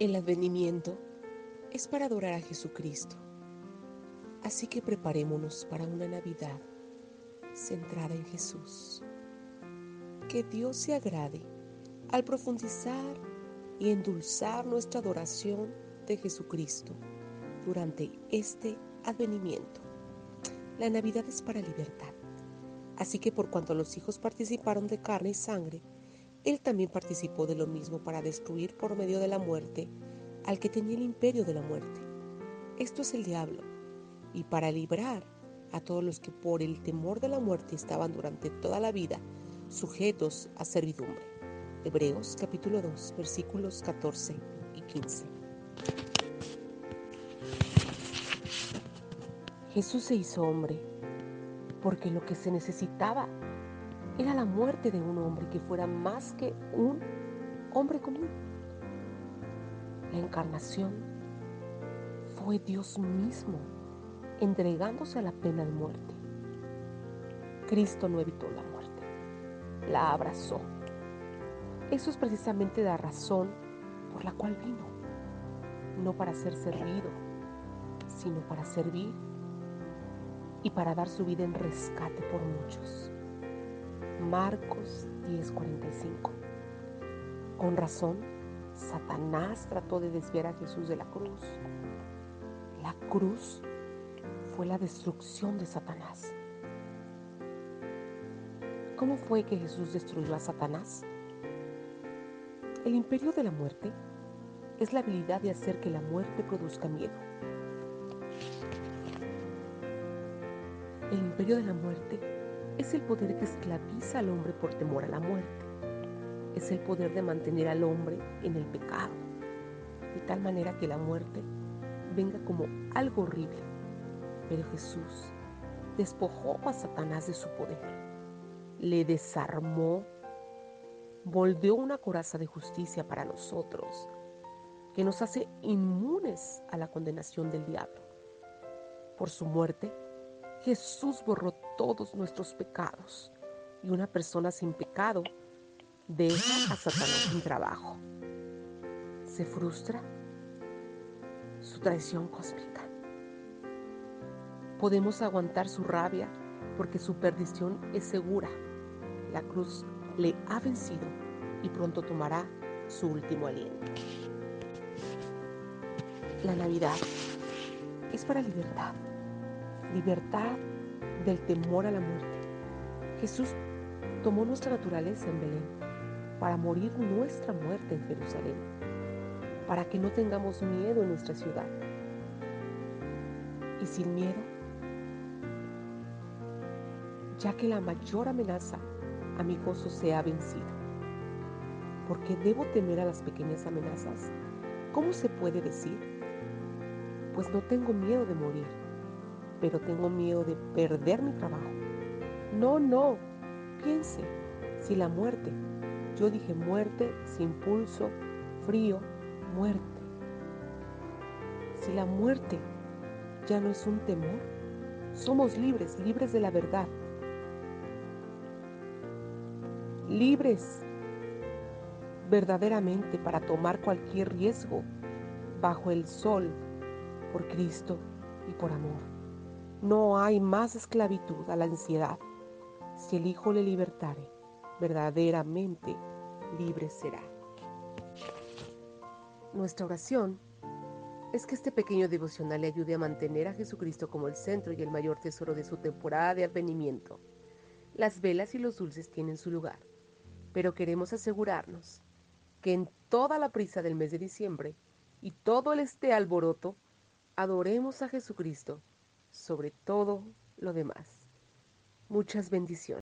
El advenimiento es para adorar a Jesucristo. Así que preparémonos para una Navidad centrada en Jesús. Que Dios se agrade al profundizar y endulzar nuestra adoración de Jesucristo durante este advenimiento. La Navidad es para libertad. Así que por cuanto los hijos participaron de carne y sangre, él también participó de lo mismo para destruir por medio de la muerte al que tenía el imperio de la muerte. Esto es el diablo, y para librar a todos los que por el temor de la muerte estaban durante toda la vida sujetos a servidumbre. Hebreos capítulo 2 versículos 14 y 15. Jesús se hizo hombre porque lo que se necesitaba era la muerte de un hombre que fuera más que un hombre común. La encarnación fue Dios mismo entregándose a la pena de muerte. Cristo no evitó la muerte, la abrazó. Eso es precisamente la razón por la cual vino, no para ser servido, sino para servir y para dar su vida en rescate por muchos. Marcos 10:45. Con razón, Satanás trató de desviar a Jesús de la cruz. La cruz fue la destrucción de Satanás. ¿Cómo fue que Jesús destruyó a Satanás? El imperio de la muerte es la habilidad de hacer que la muerte produzca miedo. El imperio de la muerte es el poder que esclaviza al hombre por temor a la muerte. Es el poder de mantener al hombre en el pecado, de tal manera que la muerte venga como algo horrible. Pero Jesús despojó a Satanás de su poder, le desarmó, volvió una coraza de justicia para nosotros, que nos hace inmunes a la condenación del diablo. Por su muerte, Jesús borró todos nuestros pecados y una persona sin pecado deja a Satanás sin trabajo. Se frustra su traición cósmica. Podemos aguantar su rabia porque su perdición es segura. La cruz le ha vencido y pronto tomará su último aliento. La Navidad es para libertad libertad del temor a la muerte. Jesús tomó nuestra naturaleza en Belén para morir nuestra muerte en Jerusalén, para que no tengamos miedo en nuestra ciudad. Y sin miedo, ya que la mayor amenaza a mi gozo se ha vencido. ¿Por qué debo temer a las pequeñas amenazas? ¿Cómo se puede decir? Pues no tengo miedo de morir pero tengo miedo de perder mi trabajo. No, no, piense, si la muerte, yo dije muerte sin pulso, frío, muerte. Si la muerte ya no es un temor, somos libres, libres de la verdad. Libres verdaderamente para tomar cualquier riesgo bajo el sol por Cristo y por amor. No hay más esclavitud a la ansiedad. Si el Hijo le libertare, verdaderamente libre será. Nuestra oración es que este pequeño devocional le ayude a mantener a Jesucristo como el centro y el mayor tesoro de su temporada de advenimiento. Las velas y los dulces tienen su lugar, pero queremos asegurarnos que en toda la prisa del mes de diciembre y todo el este alboroto, adoremos a Jesucristo sobre todo lo demás. Muchas bendiciones.